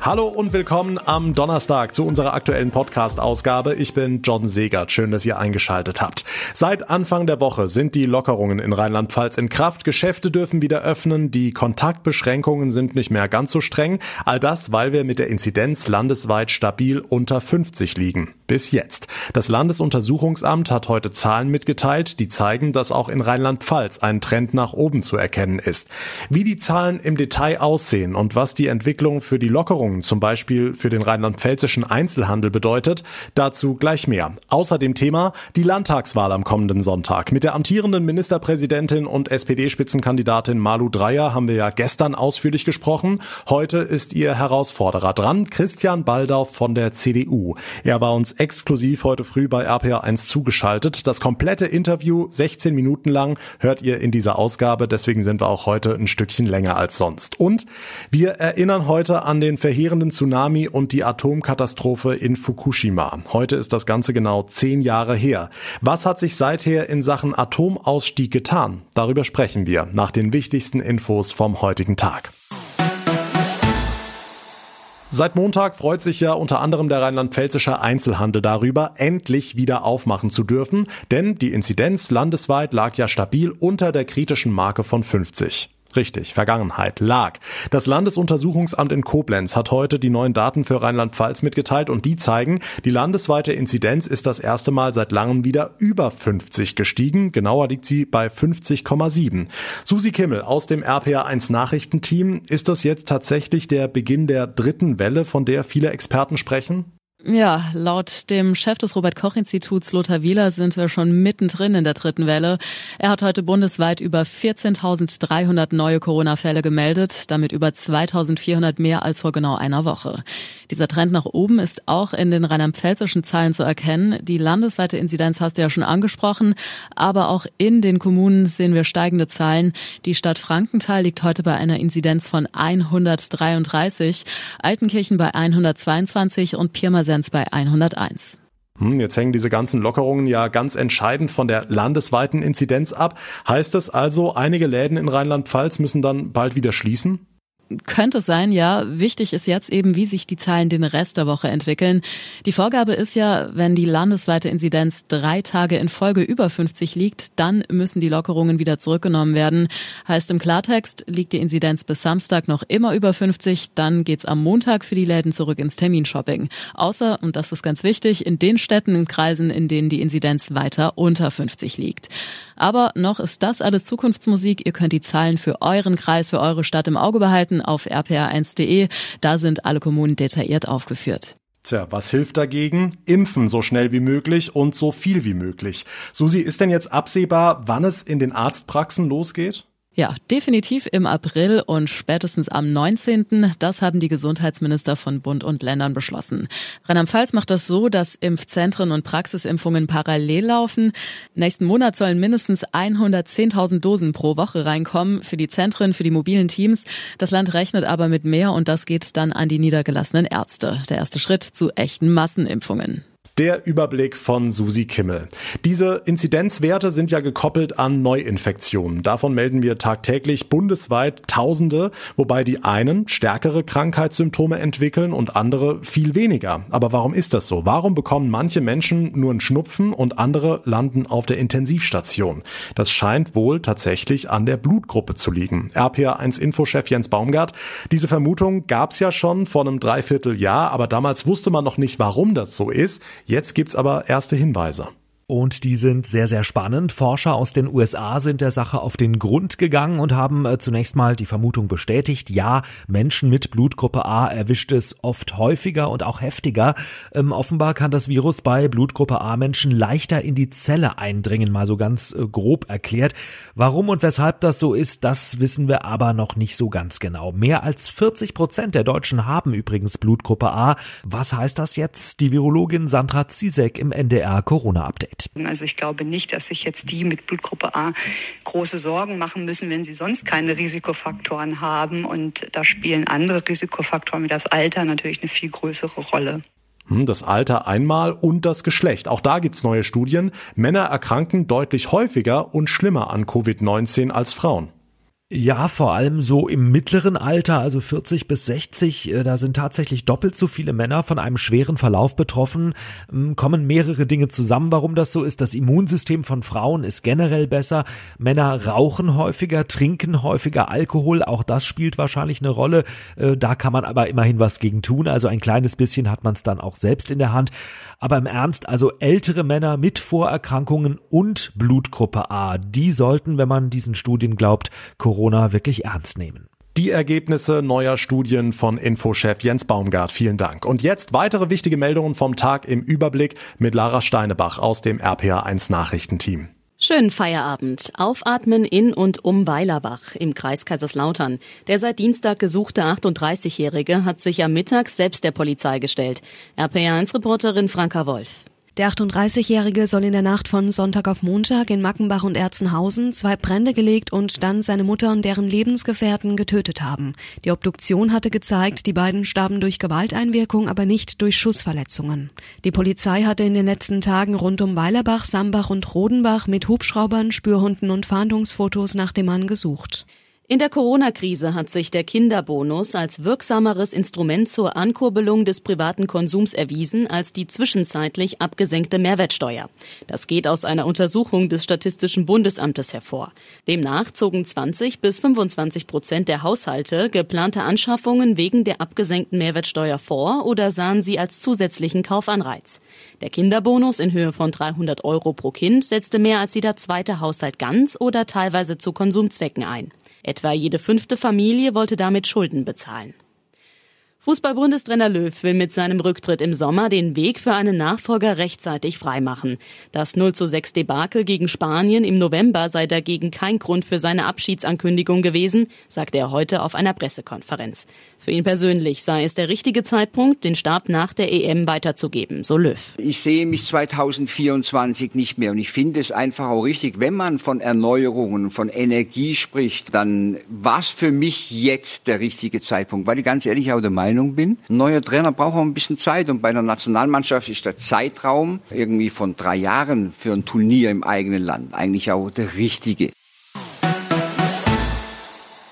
Hallo und willkommen am Donnerstag zu unserer aktuellen Podcast-Ausgabe. Ich bin John Segert. Schön, dass ihr eingeschaltet habt. Seit Anfang der Woche sind die Lockerungen in Rheinland-Pfalz in Kraft. Geschäfte dürfen wieder öffnen. Die Kontaktbeschränkungen sind nicht mehr ganz so streng. All das, weil wir mit der Inzidenz landesweit stabil unter 50 liegen. Bis jetzt. Das Landesuntersuchungsamt hat heute Zahlen mitgeteilt, die zeigen, dass auch in Rheinland-Pfalz ein Trend nach oben zu erkennen ist. Wie die Zahlen im Detail aussehen und was die Entwicklung für die Lockerungen, zum Beispiel für den rheinland-pfälzischen Einzelhandel bedeutet, dazu gleich mehr. Außerdem Thema die Landtagswahl am kommenden Sonntag. Mit der amtierenden Ministerpräsidentin und SPD-Spitzenkandidatin Malu Dreyer haben wir ja gestern ausführlich gesprochen. Heute ist ihr Herausforderer dran, Christian Baldauf von der CDU. Er war uns exklusiv heute früh bei RPA1 zugeschaltet. Das komplette Interview, 16 Minuten lang, hört ihr in dieser Ausgabe. Deswegen sind wir auch heute ein Stückchen länger als sonst. Und wir erinnern heute an den verheerenden Tsunami und die Atomkatastrophe in Fukushima. Heute ist das Ganze genau zehn Jahre her. Was hat sich seither in Sachen Atomausstieg getan? Darüber sprechen wir nach den wichtigsten Infos vom heutigen Tag. Seit Montag freut sich ja unter anderem der rheinland-pfälzische Einzelhandel darüber, endlich wieder aufmachen zu dürfen, denn die Inzidenz landesweit lag ja stabil unter der kritischen Marke von 50. Richtig, Vergangenheit lag. Das Landesuntersuchungsamt in Koblenz hat heute die neuen Daten für Rheinland-Pfalz mitgeteilt und die zeigen, die landesweite Inzidenz ist das erste Mal seit langem wieder über 50 gestiegen. Genauer liegt sie bei 50,7. Susi Kimmel aus dem RPA1 Nachrichtenteam, ist das jetzt tatsächlich der Beginn der dritten Welle, von der viele Experten sprechen? Ja, laut dem Chef des Robert-Koch-Instituts Lothar Wieler sind wir schon mittendrin in der dritten Welle. Er hat heute bundesweit über 14.300 neue Corona-Fälle gemeldet, damit über 2.400 mehr als vor genau einer Woche. Dieser Trend nach oben ist auch in den rheinland-pfälzischen Zahlen zu erkennen. Die landesweite Inzidenz hast du ja schon angesprochen, aber auch in den Kommunen sehen wir steigende Zahlen. Die Stadt Frankenthal liegt heute bei einer Inzidenz von 133, Altenkirchen bei 122 und Pirmasens Inzidenz bei 101. Hm, jetzt hängen diese ganzen Lockerungen ja ganz entscheidend von der landesweiten Inzidenz ab. Heißt das also, einige Läden in Rheinland-Pfalz müssen dann bald wieder schließen? Könnte sein, ja. Wichtig ist jetzt eben, wie sich die Zahlen den Rest der Woche entwickeln. Die Vorgabe ist ja, wenn die landesweite Inzidenz drei Tage in Folge über 50 liegt, dann müssen die Lockerungen wieder zurückgenommen werden. Heißt im Klartext, liegt die Inzidenz bis Samstag noch immer über 50, dann geht's am Montag für die Läden zurück ins Terminshopping. Außer, und das ist ganz wichtig, in den Städten und Kreisen, in denen die Inzidenz weiter unter 50 liegt. Aber noch ist das alles Zukunftsmusik. Ihr könnt die Zahlen für euren Kreis, für eure Stadt im Auge behalten nachlesen auf rpr1.de. Da sind alle Kommunen detailliert aufgeführt. Tja, was hilft dagegen? Impfen so schnell wie möglich und so viel wie möglich. Susi, ist denn jetzt absehbar, wann es in den Arztpraxen losgeht? Ja, definitiv im April und spätestens am 19. Das haben die Gesundheitsminister von Bund und Ländern beschlossen. Rheinland-Pfalz macht das so, dass Impfzentren und Praxisimpfungen parallel laufen. Nächsten Monat sollen mindestens 110.000 Dosen pro Woche reinkommen für die Zentren, für die mobilen Teams. Das Land rechnet aber mit mehr und das geht dann an die niedergelassenen Ärzte. Der erste Schritt zu echten Massenimpfungen. Der Überblick von Susi Kimmel. Diese Inzidenzwerte sind ja gekoppelt an Neuinfektionen. Davon melden wir tagtäglich bundesweit Tausende, wobei die einen stärkere Krankheitssymptome entwickeln und andere viel weniger. Aber warum ist das so? Warum bekommen manche Menschen nur einen Schnupfen und andere landen auf der Intensivstation? Das scheint wohl tatsächlich an der Blutgruppe zu liegen. RPA1 Infochef Jens Baumgart. Diese Vermutung gab's ja schon vor einem Dreivierteljahr, aber damals wusste man noch nicht, warum das so ist. Jetzt gibt's aber erste Hinweise. Und die sind sehr, sehr spannend. Forscher aus den USA sind der Sache auf den Grund gegangen und haben äh, zunächst mal die Vermutung bestätigt, ja, Menschen mit Blutgruppe A erwischt es oft häufiger und auch heftiger. Ähm, offenbar kann das Virus bei Blutgruppe A Menschen leichter in die Zelle eindringen, mal so ganz äh, grob erklärt. Warum und weshalb das so ist, das wissen wir aber noch nicht so ganz genau. Mehr als 40 Prozent der Deutschen haben übrigens Blutgruppe A. Was heißt das jetzt? Die Virologin Sandra Zizek im NDR Corona-Update. Also ich glaube nicht, dass sich jetzt die mit Blutgruppe A große Sorgen machen müssen, wenn sie sonst keine Risikofaktoren haben. Und da spielen andere Risikofaktoren wie das Alter natürlich eine viel größere Rolle. Hm, das Alter einmal und das Geschlecht. Auch da gibt's neue Studien. Männer erkranken deutlich häufiger und schlimmer an Covid-19 als Frauen. Ja, vor allem so im mittleren Alter, also 40 bis 60, äh, da sind tatsächlich doppelt so viele Männer von einem schweren Verlauf betroffen. Ähm, kommen mehrere Dinge zusammen, warum das so ist. Das Immunsystem von Frauen ist generell besser. Männer rauchen häufiger, trinken häufiger Alkohol. Auch das spielt wahrscheinlich eine Rolle. Äh, da kann man aber immerhin was gegen tun. Also ein kleines bisschen hat man es dann auch selbst in der Hand. Aber im Ernst, also ältere Männer mit Vorerkrankungen und Blutgruppe A, die sollten, wenn man diesen Studien glaubt, wirklich ernst nehmen. Die Ergebnisse neuer Studien von Infochef Jens Baumgart. Vielen Dank. Und jetzt weitere wichtige Meldungen vom Tag im Überblick mit Lara Steinebach aus dem RPA1 Nachrichtenteam. Schönen Feierabend. Aufatmen in und um Weilerbach im Kreis Kaiserslautern. Der seit Dienstag gesuchte 38-Jährige hat sich am Mittag selbst der Polizei gestellt. RPA1-Reporterin Franka Wolf. Der 38-Jährige soll in der Nacht von Sonntag auf Montag in Mackenbach und Erzenhausen zwei Brände gelegt und dann seine Mutter und deren Lebensgefährten getötet haben. Die Obduktion hatte gezeigt, die beiden starben durch Gewalteinwirkung, aber nicht durch Schussverletzungen. Die Polizei hatte in den letzten Tagen rund um Weilerbach, Sambach und Rodenbach mit Hubschraubern, Spürhunden und Fahndungsfotos nach dem Mann gesucht. In der Corona-Krise hat sich der Kinderbonus als wirksameres Instrument zur Ankurbelung des privaten Konsums erwiesen als die zwischenzeitlich abgesenkte Mehrwertsteuer. Das geht aus einer Untersuchung des Statistischen Bundesamtes hervor. Demnach zogen 20 bis 25 Prozent der Haushalte geplante Anschaffungen wegen der abgesenkten Mehrwertsteuer vor oder sahen sie als zusätzlichen Kaufanreiz. Der Kinderbonus in Höhe von 300 Euro pro Kind setzte mehr als jeder zweite Haushalt ganz oder teilweise zu Konsumzwecken ein. Etwa jede fünfte Familie wollte damit Schulden bezahlen. Fußball-Bundestrainer Löw will mit seinem Rücktritt im Sommer den Weg für einen Nachfolger rechtzeitig freimachen. Das 0 zu 6 Debakel gegen Spanien im November sei dagegen kein Grund für seine Abschiedsankündigung gewesen, sagte er heute auf einer Pressekonferenz. Für ihn persönlich sei es der richtige Zeitpunkt, den Stab nach der EM weiterzugeben, so Löw. Ich sehe mich 2024 nicht mehr und ich finde es einfach auch richtig, wenn man von Erneuerungen, von Energie spricht, dann war es für mich jetzt der richtige Zeitpunkt, weil ich ganz ehrlich auch der Meinung Meinung bin. Neuer Trainer braucht auch ein bisschen Zeit und bei einer Nationalmannschaft ist der Zeitraum irgendwie von drei Jahren für ein Turnier im eigenen Land eigentlich auch der richtige.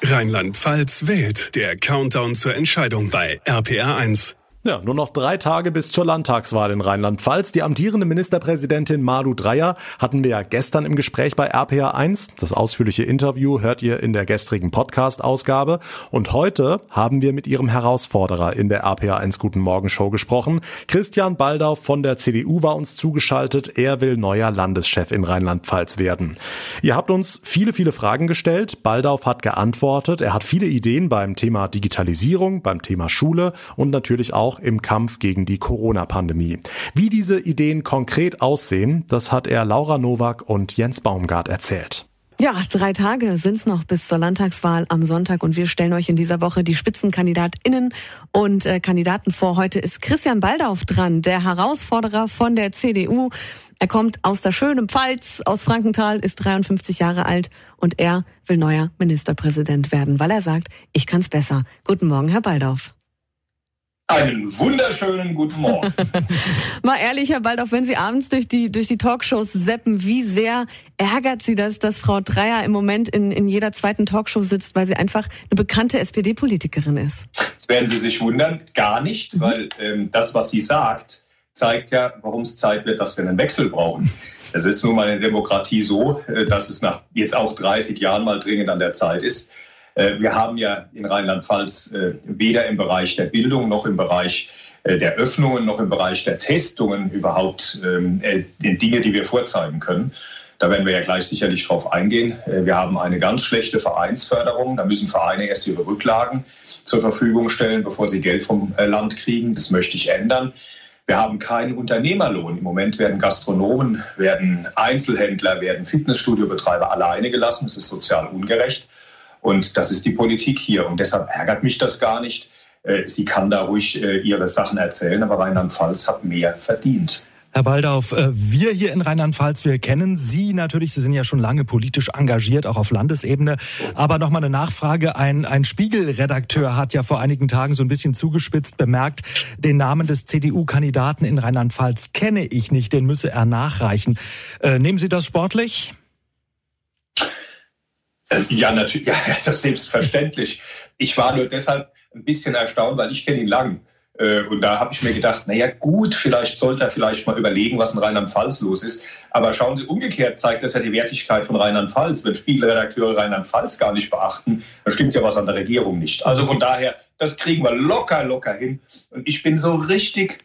Rheinland-Pfalz wählt. Der Countdown zur Entscheidung bei RPR 1. Ja, nur noch drei Tage bis zur Landtagswahl in Rheinland-Pfalz. Die amtierende Ministerpräsidentin Malu Dreyer hatten wir ja gestern im Gespräch bei RPA 1. Das ausführliche Interview hört ihr in der gestrigen Podcast-Ausgabe. Und heute haben wir mit ihrem Herausforderer in der RPA 1 Guten Morgen Show gesprochen. Christian Baldau von der CDU war uns zugeschaltet. Er will neuer Landeschef in Rheinland-Pfalz werden. Ihr habt uns viele, viele Fragen gestellt. Baldauf hat geantwortet. Er hat viele Ideen beim Thema Digitalisierung, beim Thema Schule und natürlich auch auch im Kampf gegen die Corona-Pandemie. Wie diese Ideen konkret aussehen, das hat er Laura Nowak und Jens Baumgart erzählt. Ja, drei Tage sind's noch bis zur Landtagswahl am Sonntag und wir stellen euch in dieser Woche die SpitzenkandidatInnen und äh, Kandidaten vor. Heute ist Christian Baldauf dran, der Herausforderer von der CDU. Er kommt aus der schönen Pfalz, aus Frankenthal, ist 53 Jahre alt und er will neuer Ministerpräsident werden, weil er sagt, ich kann's besser. Guten Morgen, Herr Baldauf. Einen wunderschönen guten Morgen. Mal ehrlich, Herr Bald, auch wenn Sie abends durch die, durch die Talkshows seppen, wie sehr ärgert Sie das, dass Frau Dreier im Moment in, in jeder zweiten Talkshow sitzt, weil sie einfach eine bekannte SPD-Politikerin ist? Das werden Sie sich wundern, gar nicht, mhm. weil ähm, das, was sie sagt, zeigt ja, warum es Zeit wird, dass wir einen Wechsel brauchen. Es ist nun mal in der Demokratie so, äh, dass es nach jetzt auch 30 Jahren mal dringend an der Zeit ist, wir haben ja in Rheinland-Pfalz äh, weder im Bereich der Bildung noch im Bereich äh, der Öffnungen noch im Bereich der Testungen überhaupt ähm, Dinge, die wir vorzeigen können. Da werden wir ja gleich sicherlich drauf eingehen. Wir haben eine ganz schlechte Vereinsförderung. Da müssen Vereine erst ihre Rücklagen zur Verfügung stellen, bevor sie Geld vom Land kriegen. Das möchte ich ändern. Wir haben keinen Unternehmerlohn. Im Moment werden Gastronomen, werden Einzelhändler, werden Fitnessstudiobetreiber alleine gelassen. Das ist sozial ungerecht. Und das ist die Politik hier. Und deshalb ärgert mich das gar nicht. Äh, sie kann da ruhig äh, ihre Sachen erzählen, aber Rheinland-Pfalz hat mehr verdient. Herr Baldauf, äh, wir hier in Rheinland-Pfalz, wir kennen Sie natürlich. Sie sind ja schon lange politisch engagiert, auch auf Landesebene. Aber nochmal eine Nachfrage. Ein, ein Spiegelredakteur hat ja vor einigen Tagen so ein bisschen zugespitzt bemerkt, den Namen des CDU-Kandidaten in Rheinland-Pfalz kenne ich nicht, den müsse er nachreichen. Äh, nehmen Sie das sportlich? Äh, ja, natürlich, ja, das ist selbstverständlich. Ich war nur deshalb ein bisschen erstaunt, weil ich kenne ihn lang. Äh, und da habe ich mir gedacht, naja gut, vielleicht sollte er vielleicht mal überlegen, was in Rheinland-Pfalz los ist. Aber schauen Sie, umgekehrt zeigt das ja die Wertigkeit von Rheinland-Pfalz. Wenn Spiegelredakteure Rheinland-Pfalz gar nicht beachten, dann stimmt ja was an der Regierung nicht. Also von daher, das kriegen wir locker, locker hin. Und ich bin so richtig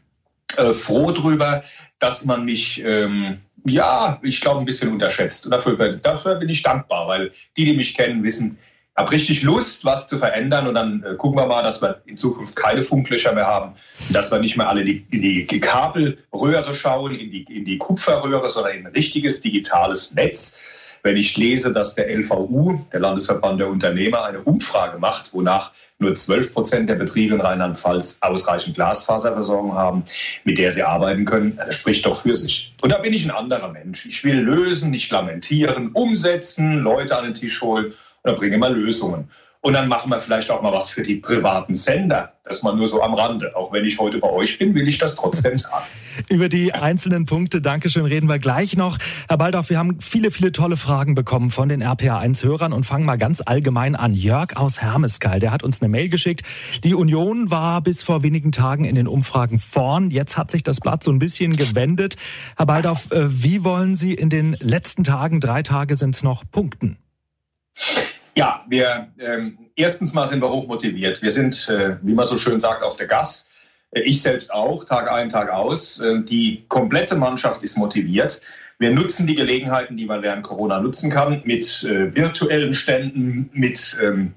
äh, froh drüber, dass man mich... Ähm, ja, ich glaube, ein bisschen unterschätzt. Und dafür, dafür bin ich dankbar, weil die, die mich kennen, wissen, habe richtig Lust, was zu verändern und dann äh, gucken wir mal, dass wir in Zukunft keine Funklöcher mehr haben, dass wir nicht mehr alle die, in die Kabelröhre schauen, in die, in die Kupferröhre, sondern in ein richtiges digitales Netz. Wenn ich lese, dass der LVU, der Landesverband der Unternehmer, eine Umfrage macht, wonach nur 12 Prozent der Betriebe in Rheinland-Pfalz ausreichend Glasfaserversorgung haben, mit der sie arbeiten können, das spricht doch für sich. Und da bin ich ein anderer Mensch. Ich will lösen, nicht lamentieren, umsetzen, Leute an den Tisch holen oder bringen wir Lösungen. Und dann machen wir vielleicht auch mal was für die privaten Sender. Das mal nur so am Rande. Auch wenn ich heute bei euch bin, will ich das trotzdem sagen. Über die einzelnen Punkte, Dankeschön, reden wir gleich noch. Herr Baldorf, wir haben viele, viele tolle Fragen bekommen von den RPA1-Hörern und fangen mal ganz allgemein an. Jörg aus Hermeskeil, der hat uns eine Mail geschickt. Die Union war bis vor wenigen Tagen in den Umfragen vorn. Jetzt hat sich das Blatt so ein bisschen gewendet. Herr Baldorf, äh, wie wollen Sie in den letzten Tagen, drei Tage sind es noch, punkten? Ja, wir ähm, erstens mal sind wir hoch motiviert. Wir sind, äh, wie man so schön sagt, auf der Gas. Äh, ich selbst auch, Tag ein, Tag aus. Äh, die komplette Mannschaft ist motiviert. Wir nutzen die Gelegenheiten, die man während Corona nutzen kann, mit äh, virtuellen Ständen, mit ähm,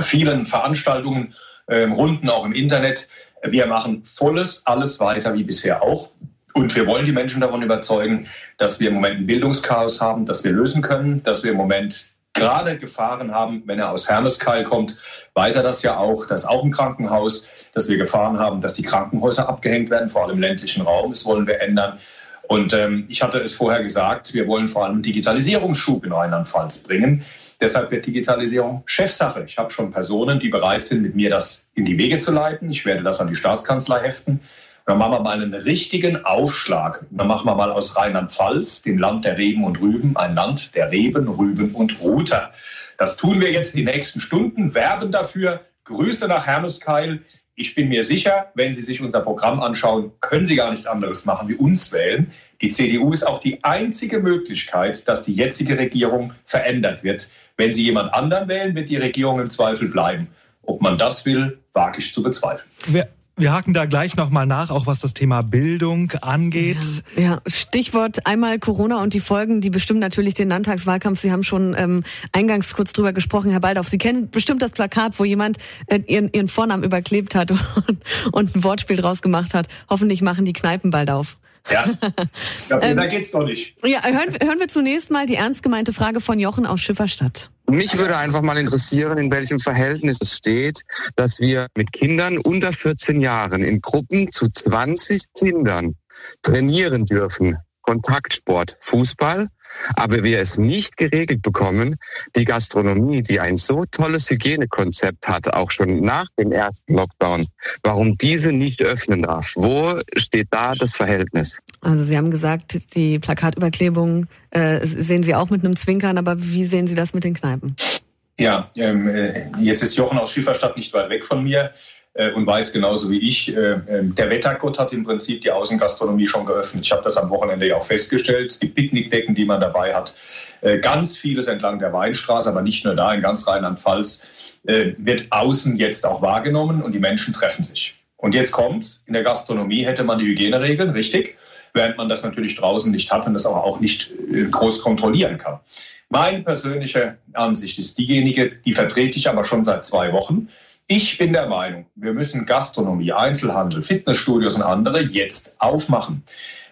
vielen Veranstaltungen, ähm, Runden auch im Internet. Wir machen volles, alles weiter wie bisher auch. Und wir wollen die Menschen davon überzeugen, dass wir im Moment ein Bildungschaos haben, das wir lösen können, dass wir im Moment gerade Gefahren haben. Wenn er aus Hermeskeil kommt, weiß er das ja auch. Da ist auch ein Krankenhaus, dass wir Gefahren haben, dass die Krankenhäuser abgehängt werden, vor allem im ländlichen Raum. Das wollen wir ändern. Und ähm, ich hatte es vorher gesagt, wir wollen vor allem Digitalisierungsschub in Rheinland-Pfalz bringen. Deshalb wird Digitalisierung Chefsache. Ich habe schon Personen, die bereit sind, mit mir das in die Wege zu leiten. Ich werde das an die Staatskanzlei heften. Dann machen wir mal einen richtigen Aufschlag. Dann machen wir mal aus Rheinland-Pfalz, dem Land der Reben und Rüben, ein Land der Reben, Rüben und Ruter. Das tun wir jetzt die nächsten Stunden, werben dafür. Grüße nach Hermeskeil. Ich bin mir sicher, wenn Sie sich unser Programm anschauen, können Sie gar nichts anderes machen wie uns wählen. Die CDU ist auch die einzige Möglichkeit, dass die jetzige Regierung verändert wird. Wenn Sie jemand anderen wählen, wird die Regierung im Zweifel bleiben. Ob man das will, wage ich zu bezweifeln. Wer wir haken da gleich nochmal nach, auch was das Thema Bildung angeht. Ja, ja, Stichwort einmal Corona und die Folgen, die bestimmen natürlich den Landtagswahlkampf. Sie haben schon ähm, eingangs kurz drüber gesprochen, Herr Baldorf. Sie kennen bestimmt das Plakat, wo jemand äh, ihren, ihren Vornamen überklebt hat und, und ein Wortspiel draus gemacht hat. Hoffentlich machen die Kneipen bald auf. Ja, ja besser ähm, geht's doch nicht. Ja, hören, hören wir zunächst mal die ernst gemeinte Frage von Jochen aus Schifferstadt. Mich würde einfach mal interessieren, in welchem Verhältnis es steht, dass wir mit Kindern unter 14 Jahren in Gruppen zu 20 Kindern trainieren dürfen. Kontaktsport, Fußball, aber wir es nicht geregelt bekommen, die Gastronomie, die ein so tolles Hygienekonzept hat, auch schon nach dem ersten Lockdown, warum diese nicht öffnen darf. Wo steht da das Verhältnis? Also Sie haben gesagt, die Plakatüberklebung äh, sehen Sie auch mit einem Zwinkern, aber wie sehen Sie das mit den Kneipen? Ja, ähm, äh, jetzt ist Jochen aus Schieferstadt nicht weit weg von mir. Äh, und weiß genauso wie ich, äh, ähm, der Wettergott hat im Prinzip die Außengastronomie schon geöffnet. Ich habe das am Wochenende ja auch festgestellt. Es gibt Picknickdecken, die man dabei hat. Äh, ganz vieles entlang der Weinstraße, aber nicht nur da, in ganz Rheinland-Pfalz wird außen jetzt auch wahrgenommen und die Menschen treffen sich. Und jetzt kommt's. In der Gastronomie hätte man die Hygieneregeln, richtig, während man das natürlich draußen nicht hat und das aber auch nicht groß kontrollieren kann. Meine persönliche Ansicht ist diejenige, die vertrete ich aber schon seit zwei Wochen. Ich bin der Meinung, wir müssen Gastronomie, Einzelhandel, Fitnessstudios und andere jetzt aufmachen.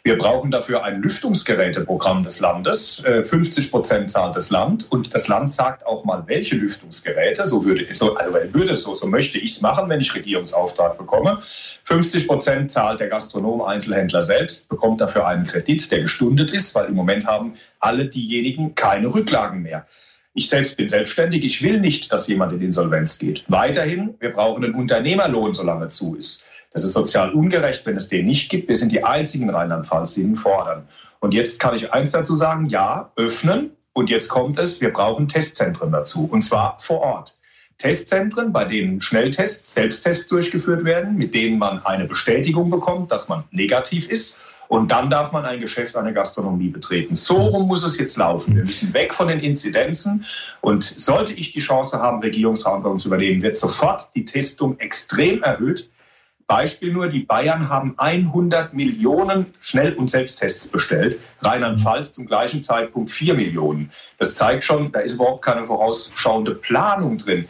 Wir brauchen dafür ein Lüftungsgeräteprogramm des Landes. 50 äh, Prozent zahlt das Land und das Land sagt auch mal, welche Lüftungsgeräte. So würde es so, also würde so, so möchte ich es machen, wenn ich Regierungsauftrag bekomme. 50 Prozent zahlt der Gastronom, Einzelhändler selbst, bekommt dafür einen Kredit, der gestundet ist, weil im Moment haben alle diejenigen keine Rücklagen mehr. Ich selbst bin selbstständig. Ich will nicht, dass jemand in Insolvenz geht. Weiterhin, wir brauchen einen Unternehmerlohn, solange zu ist. Das ist sozial ungerecht, wenn es den nicht gibt. Wir sind die einzigen Rheinland-Pfalz, die ihn fordern. Und jetzt kann ich eins dazu sagen, ja, öffnen. Und jetzt kommt es, wir brauchen Testzentren dazu. Und zwar vor Ort. Testzentren, bei denen Schnelltests, Selbsttests durchgeführt werden, mit denen man eine Bestätigung bekommt, dass man negativ ist. Und dann darf man ein Geschäft, eine Gastronomie betreten. So rum muss es jetzt laufen. Wir müssen weg von den Inzidenzen. Und sollte ich die Chance haben, Regierungsverantwortung zu übernehmen, wird sofort die Testung extrem erhöht. Beispiel nur, die Bayern haben 100 Millionen Schnell- und Selbsttests bestellt, Rheinland-Pfalz zum gleichen Zeitpunkt 4 Millionen. Das zeigt schon, da ist überhaupt keine vorausschauende Planung drin.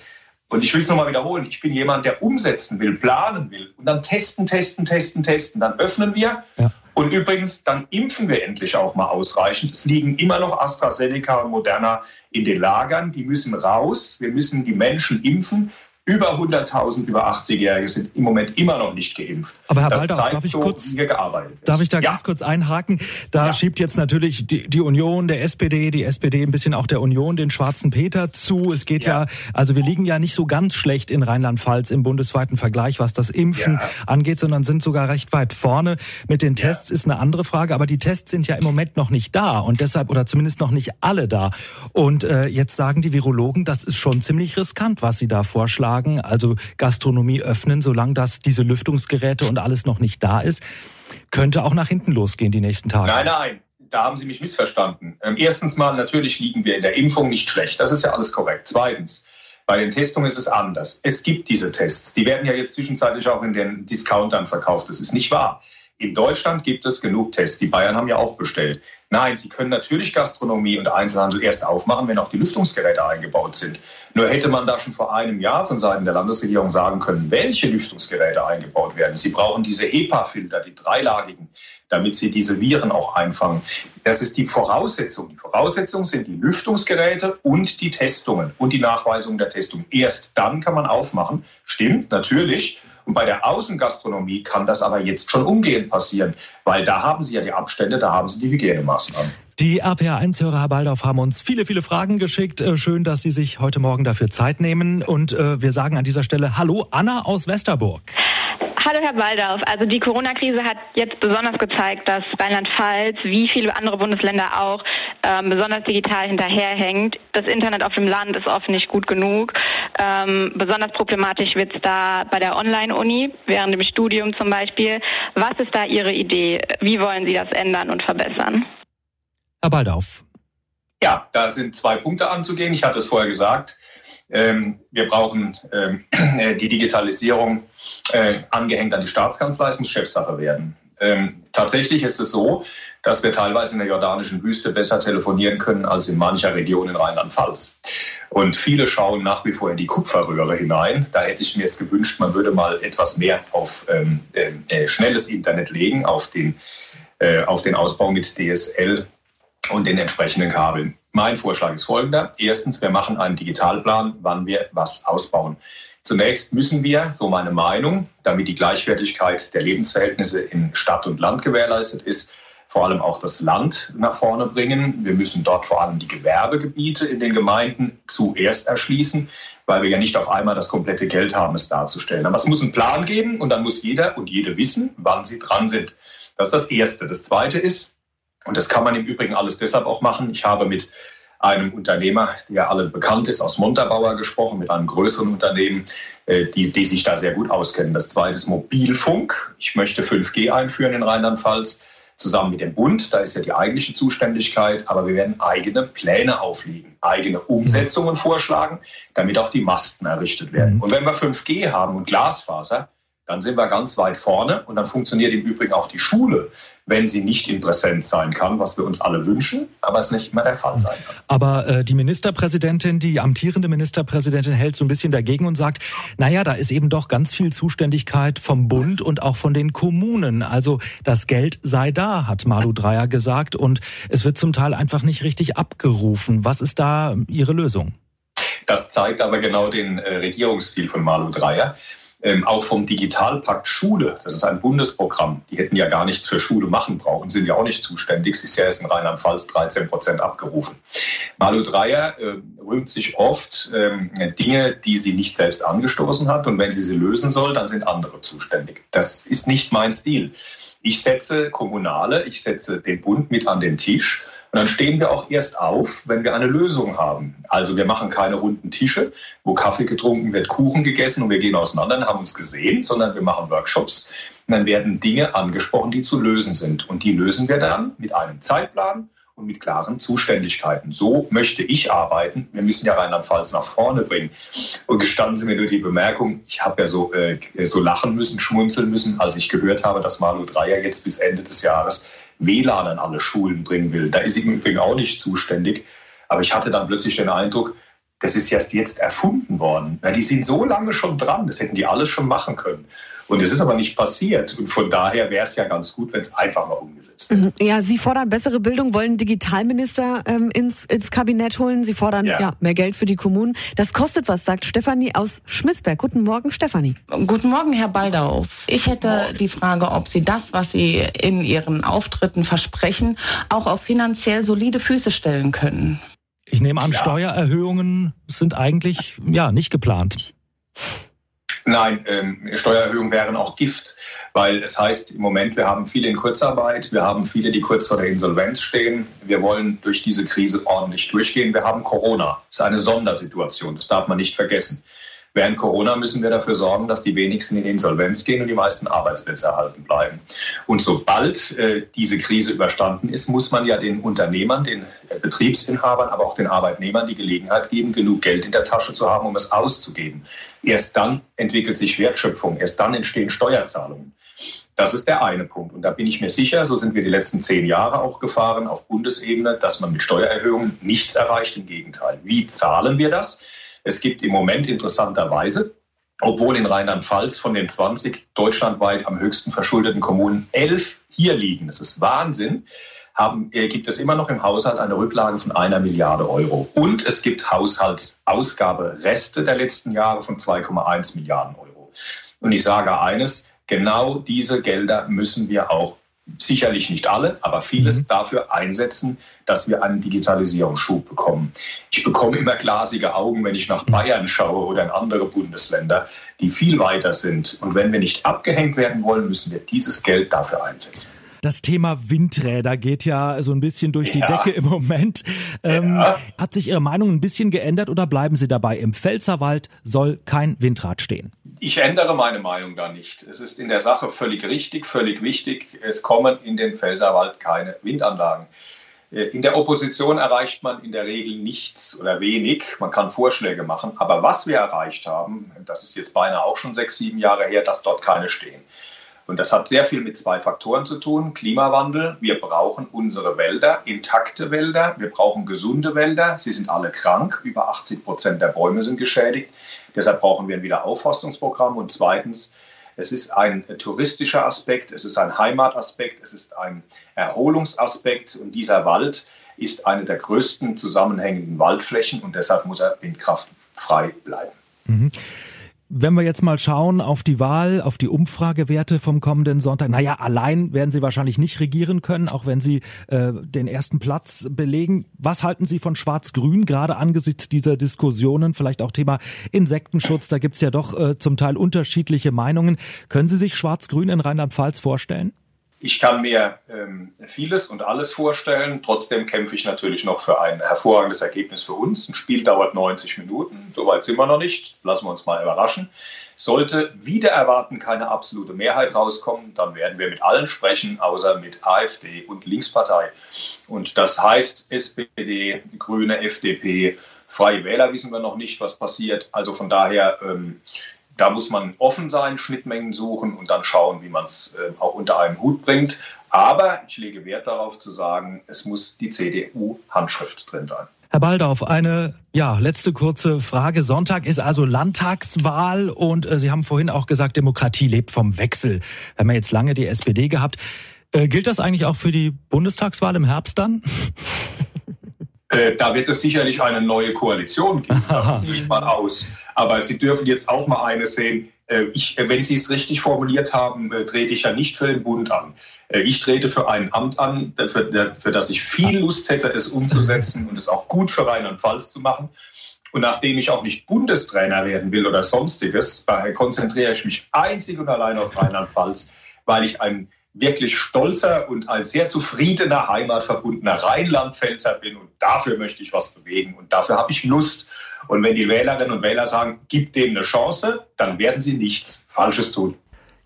Und ich will es nochmal wiederholen, ich bin jemand, der umsetzen will, planen will und dann testen, testen, testen, testen. Dann öffnen wir. Ja. Und übrigens, dann impfen wir endlich auch mal ausreichend. Es liegen immer noch AstraZeneca und Moderna in den Lagern. Die müssen raus. Wir müssen die Menschen impfen. Über 100.000 über 80-Jährige sind im Moment immer noch nicht geimpft. Aber Herr das Baldauf, darf ich so, kurz, darf ich da ja. ganz kurz einhaken? Da ja. schiebt jetzt natürlich die, die, Union der SPD, die SPD ein bisschen auch der Union den schwarzen Peter zu. Es geht ja, ja also wir liegen ja nicht so ganz schlecht in Rheinland-Pfalz im bundesweiten Vergleich, was das Impfen angeht, sondern sind sogar recht weit vorne. Mit den Tests ist eine andere Frage, aber die Tests sind ja im Moment noch nicht da und deshalb oder zumindest noch nicht alle da. Und äh, jetzt sagen die Virologen, das ist schon ziemlich riskant, was sie da vorschlagen sagen, also Gastronomie öffnen, solange das diese Lüftungsgeräte und alles noch nicht da ist, könnte auch nach hinten losgehen die nächsten Tage. Nein, nein. Da haben Sie mich missverstanden. Ähm, erstens mal, natürlich liegen wir in der Impfung nicht schlecht. Das ist ja alles korrekt. Zweitens, bei den Testungen ist es anders. Es gibt diese Tests. Die werden ja jetzt zwischenzeitlich auch in den Discountern verkauft. Das ist nicht wahr. In Deutschland gibt es genug Tests. Die Bayern haben ja auch bestellt. Nein, sie können natürlich Gastronomie und Einzelhandel erst aufmachen, wenn auch die Lüftungsgeräte eingebaut sind. Nur hätte man da schon vor einem Jahr von Seiten der Landesregierung sagen können, welche Lüftungsgeräte eingebaut werden. Sie brauchen diese HEPA-Filter, die dreilagigen, damit sie diese Viren auch einfangen. Das ist die Voraussetzung. Die Voraussetzung sind die Lüftungsgeräte und die Testungen und die Nachweisung der Testung. Erst dann kann man aufmachen. Stimmt, natürlich. Und bei der Außengastronomie kann das aber jetzt schon umgehend passieren, weil da haben Sie ja die Abstände, da haben Sie die Hygienemaßnahmen. Die RPA1-Hörer, Herr Baldauf, haben uns viele, viele Fragen geschickt. Äh, schön, dass Sie sich heute Morgen dafür Zeit nehmen. Und äh, wir sagen an dieser Stelle Hallo, Anna aus Westerburg. Hallo Herr Baldauf. Also die Corona-Krise hat jetzt besonders gezeigt, dass Rheinland-Pfalz, wie viele andere Bundesländer auch, ähm, besonders digital hinterherhängt. Das Internet auf dem Land ist oft nicht gut genug. Ähm, besonders problematisch wird es da bei der Online-Uni, während dem Studium zum Beispiel. Was ist da Ihre Idee? Wie wollen Sie das ändern und verbessern? Herr Baldauf. Ja, da sind zwei Punkte anzugehen. Ich hatte es vorher gesagt. Ähm, wir brauchen ähm, die Digitalisierung äh, angehängt an die Staatskanzlei, es muss Chefsache werden. Ähm, tatsächlich ist es so, dass wir teilweise in der jordanischen Wüste besser telefonieren können als in mancher Region in Rheinland-Pfalz. Und viele schauen nach wie vor in die Kupferröhre hinein. Da hätte ich mir es gewünscht, man würde mal etwas mehr auf äh, schnelles Internet legen, auf den, äh, auf den Ausbau mit DSL und den entsprechenden Kabeln. Mein Vorschlag ist folgender. Erstens, wir machen einen Digitalplan, wann wir was ausbauen. Zunächst müssen wir, so meine Meinung, damit die Gleichwertigkeit der Lebensverhältnisse in Stadt und Land gewährleistet ist, vor allem auch das Land nach vorne bringen. Wir müssen dort vor allem die Gewerbegebiete in den Gemeinden zuerst erschließen, weil wir ja nicht auf einmal das komplette Geld haben, es darzustellen. Aber es muss einen Plan geben und dann muss jeder und jede wissen, wann sie dran sind. Das ist das Erste. Das Zweite ist, und das kann man im Übrigen alles deshalb auch machen. Ich habe mit einem Unternehmer, der allen bekannt ist, aus Montabaur gesprochen, mit einem größeren Unternehmen, äh, die, die sich da sehr gut auskennen. Das zweite ist Mobilfunk. Ich möchte 5G einführen in Rheinland-Pfalz zusammen mit dem Bund. Da ist ja die eigentliche Zuständigkeit, aber wir werden eigene Pläne auflegen, eigene Umsetzungen vorschlagen, damit auch die Masten errichtet werden. Mhm. Und wenn wir 5G haben und Glasfaser, dann sind wir ganz weit vorne und dann funktioniert im Übrigen auch die Schule, wenn sie nicht in Präsenz sein kann, was wir uns alle wünschen, aber es nicht immer der Fall sein kann. Aber äh, die Ministerpräsidentin, die amtierende Ministerpräsidentin hält so ein bisschen dagegen und sagt, naja, da ist eben doch ganz viel Zuständigkeit vom Bund und auch von den Kommunen. Also das Geld sei da, hat Malu Dreyer gesagt und es wird zum Teil einfach nicht richtig abgerufen. Was ist da Ihre Lösung? Das zeigt aber genau den äh, Regierungsstil von Malu Dreyer ähm, auch vom Digitalpakt Schule, das ist ein Bundesprogramm, die hätten ja gar nichts für Schule machen brauchen, sind ja auch nicht zuständig. Es ist ja erst in Rheinland-Pfalz 13 Prozent abgerufen. Malu Dreyer äh, rühmt sich oft ähm, Dinge, die sie nicht selbst angestoßen hat. Und wenn sie sie lösen soll, dann sind andere zuständig. Das ist nicht mein Stil. Ich setze Kommunale, ich setze den Bund mit an den Tisch und dann stehen wir auch erst auf, wenn wir eine Lösung haben. Also wir machen keine runden Tische, wo Kaffee getrunken wird, Kuchen gegessen und wir gehen auseinander und haben uns gesehen, sondern wir machen Workshops. Und dann werden Dinge angesprochen, die zu lösen sind. Und die lösen wir dann mit einem Zeitplan und mit klaren Zuständigkeiten. So möchte ich arbeiten. Wir müssen ja Rheinland-Pfalz nach vorne bringen. Und gestanden Sie mir nur die Bemerkung, ich habe ja so, äh, so lachen müssen, schmunzeln müssen, als ich gehört habe, dass Malu Dreyer jetzt bis Ende des Jahres WLAN an alle Schulen bringen will. Da ist sie im Übrigen auch nicht zuständig. Aber ich hatte dann plötzlich den Eindruck, das ist erst jetzt erfunden worden. Na, die sind so lange schon dran, das hätten die alles schon machen können. Und es ist aber nicht passiert. Und von daher wäre es ja ganz gut, wenn es einfach mal umgesetzt wird. Mhm. Ja, Sie fordern bessere Bildung, wollen Digitalminister ähm, ins, ins Kabinett holen. Sie fordern ja. ja. mehr Geld für die Kommunen. Das kostet was, sagt Stefanie aus Schmissberg. Guten Morgen, Stefanie. Guten Morgen, Herr Baldau. Ich hätte die Frage, ob Sie das, was Sie in Ihren Auftritten versprechen, auch auf finanziell solide Füße stellen können. Ich nehme an, ja. Steuererhöhungen sind eigentlich ja nicht geplant. Nein, ähm, Steuererhöhungen wären auch Gift, weil es heißt im Moment, wir haben viele in Kurzarbeit, wir haben viele, die kurz vor der Insolvenz stehen. Wir wollen durch diese Krise ordentlich durchgehen. Wir haben Corona. Das ist eine Sondersituation, das darf man nicht vergessen. Während Corona müssen wir dafür sorgen, dass die wenigsten in Insolvenz gehen und die meisten Arbeitsplätze erhalten bleiben. Und sobald äh, diese Krise überstanden ist, muss man ja den Unternehmern, den äh, Betriebsinhabern, aber auch den Arbeitnehmern die Gelegenheit geben, genug Geld in der Tasche zu haben, um es auszugeben. Erst dann entwickelt sich Wertschöpfung, erst dann entstehen Steuerzahlungen. Das ist der eine Punkt. Und da bin ich mir sicher, so sind wir die letzten zehn Jahre auch gefahren auf Bundesebene, dass man mit Steuererhöhungen nichts erreicht. Im Gegenteil. Wie zahlen wir das? Es gibt im Moment interessanterweise, obwohl in Rheinland-Pfalz von den 20 deutschlandweit am höchsten verschuldeten Kommunen elf hier liegen, das ist Wahnsinn, haben, äh, gibt es immer noch im Haushalt eine Rücklage von einer Milliarde Euro. Und es gibt Haushaltsausgabereste der letzten Jahre von 2,1 Milliarden Euro. Und ich sage eines, genau diese Gelder müssen wir auch sicherlich nicht alle, aber vieles mhm. dafür einsetzen, dass wir einen Digitalisierungsschub bekommen. Ich bekomme immer glasige Augen, wenn ich nach mhm. Bayern schaue oder in andere Bundesländer, die viel weiter sind. Und wenn wir nicht abgehängt werden wollen, müssen wir dieses Geld dafür einsetzen. Das Thema Windräder geht ja so ein bisschen durch die ja. Decke im Moment. Ähm, ja. Hat sich Ihre Meinung ein bisschen geändert oder bleiben Sie dabei? Im Pfälzerwald soll kein Windrad stehen. Ich ändere meine Meinung da nicht. Es ist in der Sache völlig richtig, völlig wichtig. Es kommen in den Pfälzerwald keine Windanlagen. Äh, in der Opposition erreicht man in der Regel nichts oder wenig. Man kann Vorschläge machen. Aber was wir erreicht haben, das ist jetzt beinahe auch schon sechs, sieben Jahre her, dass dort keine stehen. Und das hat sehr viel mit zwei Faktoren zu tun. Klimawandel, wir brauchen unsere Wälder, intakte Wälder, wir brauchen gesunde Wälder. Sie sind alle krank, über 80 Prozent der Bäume sind geschädigt. Deshalb brauchen wir ein Wiederaufforstungsprogramm. Und zweitens, es ist ein touristischer Aspekt, es ist ein Heimataspekt, es ist ein Erholungsaspekt. Und dieser Wald ist eine der größten zusammenhängenden Waldflächen und deshalb muss er windkraftfrei bleiben. Mhm. Wenn wir jetzt mal schauen auf die Wahl, auf die Umfragewerte vom kommenden Sonntag, naja, allein werden Sie wahrscheinlich nicht regieren können, auch wenn Sie äh, den ersten Platz belegen. Was halten Sie von Schwarz-Grün, gerade angesichts dieser Diskussionen, vielleicht auch Thema Insektenschutz, da gibt's ja doch äh, zum Teil unterschiedliche Meinungen. Können Sie sich Schwarz-Grün in Rheinland-Pfalz vorstellen? Ich kann mir ähm, vieles und alles vorstellen. Trotzdem kämpfe ich natürlich noch für ein hervorragendes Ergebnis für uns. Ein Spiel dauert 90 Minuten. Soweit sind wir noch nicht. Lassen wir uns mal überraschen. Sollte wieder erwarten keine absolute Mehrheit rauskommen, dann werden wir mit allen sprechen, außer mit AfD und Linkspartei. Und das heißt SPD, Grüne, FDP, Freie Wähler wissen wir noch nicht, was passiert. Also von daher. Ähm, Da muss man offen sein, Schnittmengen suchen und dann schauen, wie man es äh, auch unter einen Hut bringt. Aber ich lege Wert darauf zu sagen, es muss die CDU-Handschrift drin sein. Herr Baldauf, eine ja, letzte kurze Frage. Sonntag ist also Landtagswahl und äh, Sie haben vorhin auch gesagt, Demokratie lebt vom Wechsel. Wir haben ja jetzt lange die SPD gehabt. Äh, gilt das eigentlich auch für die Bundestagswahl im Herbst dann? Äh, da wird es sicherlich eine neue Koalition geben, gehe ich mal aus. Aber Sie dürfen jetzt auch mal eine sehen. Äh, ich, äh, wenn Sie es richtig formuliert haben, trete ich ja nicht für den Bund an. Ich trete für ein Amt an, für, für das ich viel Lust hätte, es umzusetzen und es auch gut für Rheinland-Pfalz zu machen. Und nachdem ich auch nicht Bundestrainer werden will oder sonstiges, konzentriere ich mich einzig und allein auf Rheinland-Pfalz, weil ich ein wirklich stolzer und als sehr zufriedener Heimatverbundener Rheinland-Pfälzer bin und dafür möchte ich was bewegen und dafür habe ich Lust. Und wenn die Wählerinnen und Wähler sagen, gib dem eine Chance, dann werden sie nichts Falsches tun.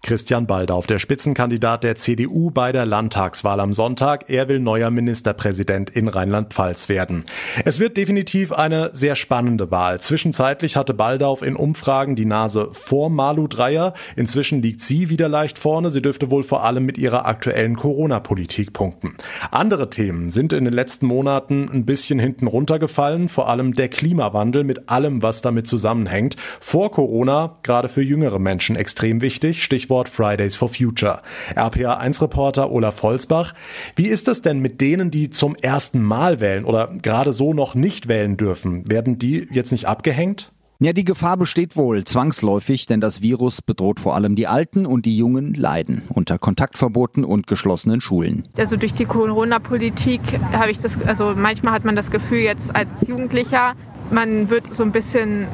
Christian Baldauf, der Spitzenkandidat der CDU bei der Landtagswahl am Sonntag. Er will neuer Ministerpräsident in Rheinland-Pfalz werden. Es wird definitiv eine sehr spannende Wahl. Zwischenzeitlich hatte Baldauf in Umfragen die Nase vor Malu Dreyer. Inzwischen liegt sie wieder leicht vorne. Sie dürfte wohl vor allem mit ihrer aktuellen Corona-Politik punkten. Andere Themen sind in den letzten Monaten ein bisschen hinten runtergefallen. Vor allem der Klimawandel mit allem, was damit zusammenhängt. Vor Corona, gerade für jüngere Menschen extrem wichtig. Stichwort Stichwort Fridays for Future. RPA1-Reporter Olaf Holzbach. Wie ist das denn mit denen, die zum ersten Mal wählen oder gerade so noch nicht wählen dürfen? Werden die jetzt nicht abgehängt? Ja, die Gefahr besteht wohl zwangsläufig, denn das Virus bedroht vor allem die Alten und die Jungen leiden unter Kontaktverboten und geschlossenen Schulen. Also durch die Corona-Politik habe ich das, also manchmal hat man das Gefühl jetzt als Jugendlicher, man wird so ein bisschen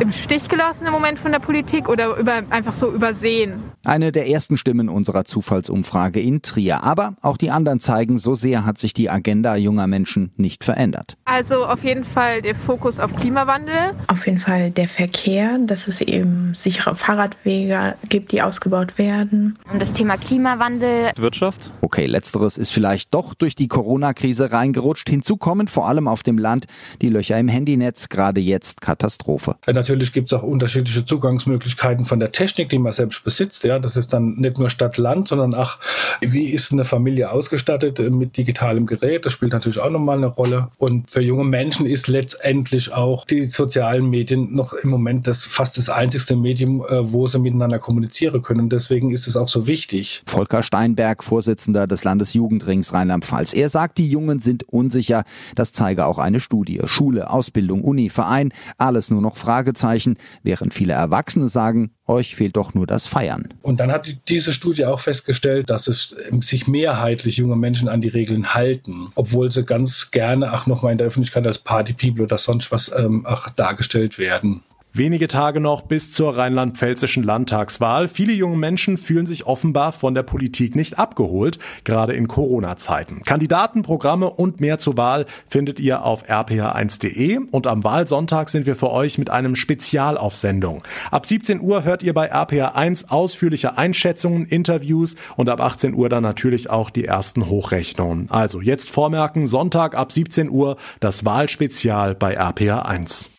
im Stich gelassen im Moment von der Politik oder über, einfach so übersehen? Eine der ersten Stimmen unserer Zufallsumfrage in Trier. Aber auch die anderen zeigen, so sehr hat sich die Agenda junger Menschen nicht verändert. Also auf jeden Fall der Fokus auf Klimawandel. Auf jeden Fall der Verkehr, dass es eben sichere Fahrradwege gibt, die ausgebaut werden. Und das Thema Klimawandel. Wirtschaft. Okay, letzteres ist vielleicht doch durch die Corona-Krise reingerutscht. Hinzu kommen vor allem auf dem Land die Löcher im Handynetz, gerade jetzt Katastrophe. Natürlich natürlich gibt es auch unterschiedliche Zugangsmöglichkeiten von der Technik, die man selbst besitzt. Ja, das ist dann nicht nur Stadt-Land, sondern auch, wie ist eine Familie ausgestattet mit digitalem Gerät? Das spielt natürlich auch nochmal eine Rolle. Und für junge Menschen ist letztendlich auch die sozialen Medien noch im Moment das fast das einzigste Medium, äh, wo sie miteinander kommunizieren können. Deswegen ist es auch so wichtig. Volker Steinberg, Vorsitzender des Landesjugendrings Rheinland-Pfalz. Er sagt, die Jungen sind unsicher. Das zeige auch eine Studie. Schule, Ausbildung, Uni, Verein, alles nur noch. Fragezeichen, während viele Erwachsene sagen, euch fehlt doch nur das Feiern. Und dann hat diese Studie auch festgestellt, dass es sich mehrheitlich junge Menschen an die Regeln halten, obwohl sie ganz gerne auch nochmal in der Öffentlichkeit als Party People oder sonst was ähm, auch dargestellt werden. Wenige Tage noch bis zur rheinland-pfälzischen Landtagswahl. Viele junge Menschen fühlen sich offenbar von der Politik nicht abgeholt, gerade in Corona-Zeiten. Kandidaten, Programme und mehr zur Wahl findet ihr auf rph1.de und am Wahlsonntag sind wir für euch mit einem Spezial auf Sendung. Ab 17 Uhr hört ihr bei RPH1 ausführliche Einschätzungen, Interviews und ab 18 Uhr dann natürlich auch die ersten Hochrechnungen. Also jetzt vormerken, Sonntag ab 17 Uhr das Wahlspezial bei RPH1.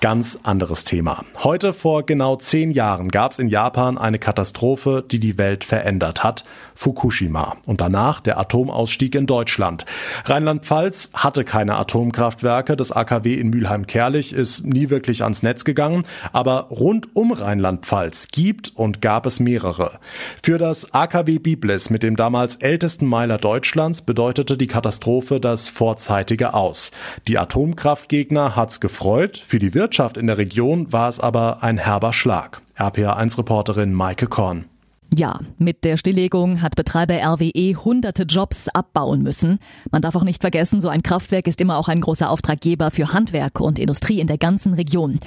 Ganz anderes Thema. Heute vor genau zehn Jahren gab es in Japan eine Katastrophe, die die Welt verändert hat. Fukushima. Und danach der Atomausstieg in Deutschland. Rheinland-Pfalz hatte keine Atomkraftwerke. Das AKW in Mülheim-Kerlich ist nie wirklich ans Netz gegangen. Aber rund um Rheinland-Pfalz gibt und gab es mehrere. Für das AKW Biblis mit dem damals ältesten Meiler Deutschlands bedeutete die Katastrophe das vorzeitige Aus. Die Atomkraftgegner hat's gefreut. Für die Wirtschaft in der Region war es aber ein herber Schlag. RPA1-Reporterin Maike Korn. Ja, mit der Stilllegung hat Betreiber RWE hunderte Jobs abbauen müssen. Man darf auch nicht vergessen, so ein Kraftwerk ist immer auch ein großer Auftraggeber für Handwerk und Industrie in der ganzen Region.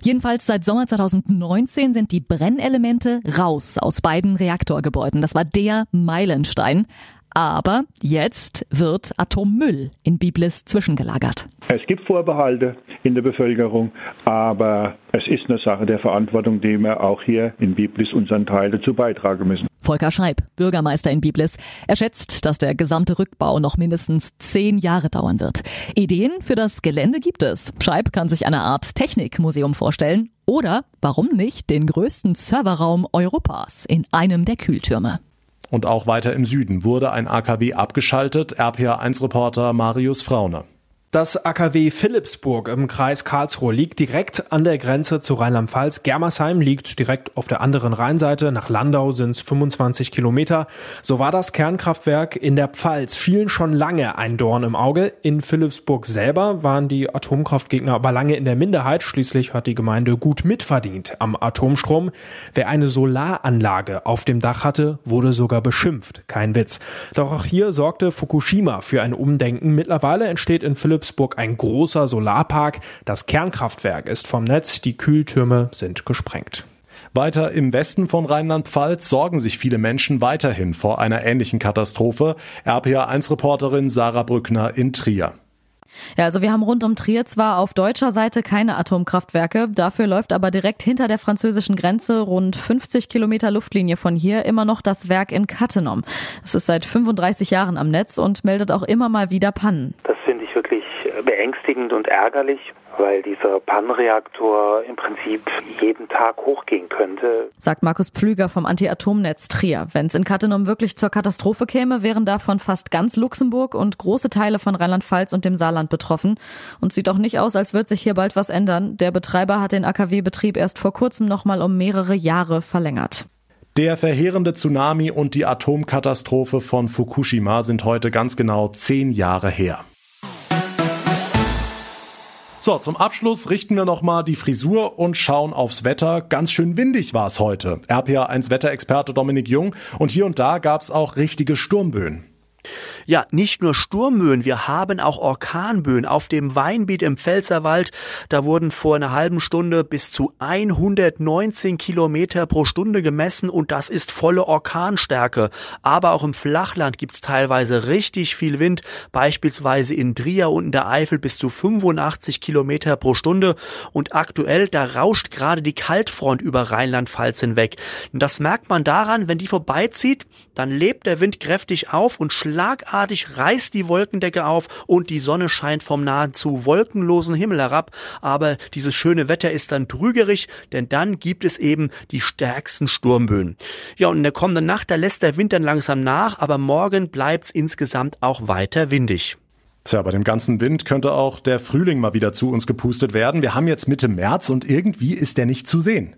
Jedenfalls seit Sommer 2019 sind die Brennelemente raus aus beiden Reaktorgebäuden. Das war der Meilenstein. Aber jetzt wird Atommüll in Biblis zwischengelagert. Es gibt Vorbehalte in der Bevölkerung, aber es ist eine Sache der Verantwortung, die wir auch hier in Biblis unseren Teil dazu beitragen müssen. Volker Scheib, Bürgermeister in Biblis, er schätzt, dass der gesamte Rückbau noch mindestens zehn Jahre dauern wird. Ideen für das Gelände gibt es. Scheib kann sich eine Art Technikmuseum vorstellen oder, warum nicht, den größten Serverraum Europas in einem der Kühltürme. Und auch weiter im Süden wurde ein AKW abgeschaltet. RPA1-Reporter Marius Frauner. Das AKW Philipsburg im Kreis Karlsruhe liegt direkt an der Grenze zu Rheinland-Pfalz. Germersheim liegt direkt auf der anderen Rheinseite. Nach Landau sind es 25 Kilometer. So war das Kernkraftwerk in der Pfalz vielen schon lange ein Dorn im Auge. In Philipsburg selber waren die Atomkraftgegner aber lange in der Minderheit. Schließlich hat die Gemeinde gut mitverdient am Atomstrom. Wer eine Solaranlage auf dem Dach hatte, wurde sogar beschimpft. Kein Witz. Doch auch hier sorgte Fukushima für ein Umdenken. Mittlerweile entsteht in Philipsburg Philipsburg ein großer Solarpark. Das Kernkraftwerk ist vom Netz, die Kühltürme sind gesprengt. Weiter im Westen von Rheinland-Pfalz sorgen sich viele Menschen weiterhin vor einer ähnlichen Katastrophe. RPA1-Reporterin Sarah Brückner in Trier. Ja, also wir haben rund um Trier zwar auf deutscher Seite keine Atomkraftwerke, dafür läuft aber direkt hinter der französischen Grenze rund 50 Kilometer Luftlinie von hier immer noch das Werk in Cattenom. Es ist seit 35 Jahren am Netz und meldet auch immer mal wieder Pannen. Das finde ich wirklich beängstigend und ärgerlich weil dieser Pannenreaktor im Prinzip jeden Tag hochgehen könnte. Sagt Markus Pflüger vom Anti-Atom-Netz Trier. Wenn es in Cattenom wirklich zur Katastrophe käme, wären davon fast ganz Luxemburg und große Teile von Rheinland-Pfalz und dem Saarland betroffen. Und sieht auch nicht aus, als würde sich hier bald was ändern. Der Betreiber hat den AKW-Betrieb erst vor kurzem nochmal um mehrere Jahre verlängert. Der verheerende Tsunami und die Atomkatastrophe von Fukushima sind heute ganz genau zehn Jahre her. So, zum Abschluss richten wir nochmal die Frisur und schauen aufs Wetter. Ganz schön windig war es heute. RPA1 Wetterexperte Dominik Jung und hier und da gab es auch richtige Sturmböen. Ja, nicht nur Sturmböen, wir haben auch Orkanböen. Auf dem Weinbiet im Pfälzerwald, da wurden vor einer halben Stunde bis zu 119 Kilometer pro Stunde gemessen und das ist volle Orkanstärke. Aber auch im Flachland gibt's teilweise richtig viel Wind, beispielsweise in Trier und in der Eifel bis zu 85 Kilometer pro Stunde. Und aktuell, da rauscht gerade die Kaltfront über Rheinland-Pfalz hinweg. Und das merkt man daran, wenn die vorbeizieht, dann lebt der Wind kräftig auf und schlagartig schlagartig reißt die Wolkendecke auf und die Sonne scheint vom nahezu wolkenlosen Himmel herab. Aber dieses schöne Wetter ist dann trügerisch, denn dann gibt es eben die stärksten Sturmböen. Ja, und in der kommenden Nacht, da lässt der Wind dann langsam nach, aber morgen bleibt es insgesamt auch weiter windig. Tja, bei dem ganzen Wind könnte auch der Frühling mal wieder zu uns gepustet werden. Wir haben jetzt Mitte März und irgendwie ist der nicht zu sehen.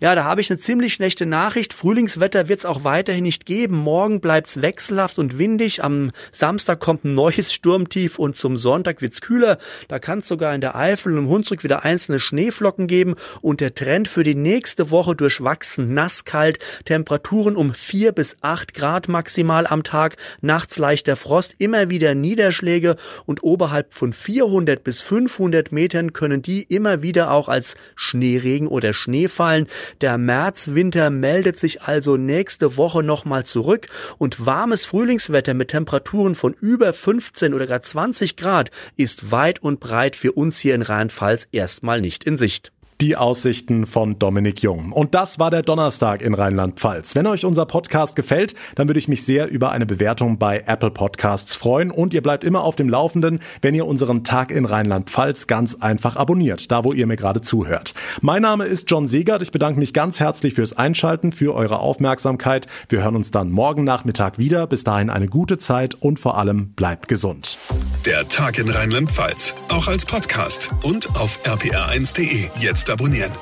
Ja, da habe ich eine ziemlich schlechte Nachricht. Frühlingswetter wird es auch weiterhin nicht geben. Morgen bleibt es wechselhaft und windig. Am Samstag kommt ein neues Sturmtief und zum Sonntag wird es kühler. Da kann es sogar in der Eifel und im Hunsrück wieder einzelne Schneeflocken geben. Und der Trend für die nächste Woche durchwachsen nasskalt. Temperaturen um vier bis acht Grad maximal am Tag. Nachts leichter Frost, immer wieder Niederschläge und oberhalb von 400 bis 500 Metern können die immer wieder auch als Schneeregen oder Schneefall ausfallen. Der Märzwinter meldet sich also nächste Woche nochmal zurück und warmes Frühlingswetter mit Temperaturen von über 15 oder gar 20 Grad ist weit und breit für uns hier in Rheinland-Pfalz erstmal nicht in Sicht die Aussichten von Dominik Jung. Und das war der Donnerstag in Rheinland-Pfalz. Wenn euch unser Podcast gefällt, dann würde ich mich sehr über eine Bewertung bei Apple Podcasts freuen und ihr bleibt immer auf dem Laufenden, wenn ihr unseren Tag in Rheinland-Pfalz ganz einfach abonniert, da wo ihr mir gerade zuhört. Mein Name ist John Segert. Ich bedanke mich ganz herzlich fürs Einschalten, für eure Aufmerksamkeit. Wir hören uns dann morgen Nachmittag wieder. Bis dahin eine gute Zeit und vor allem bleibt gesund. Der Tag in Rheinland-Pfalz, auch als Podcast und auf rpr1.de. Jetzt abonnieren.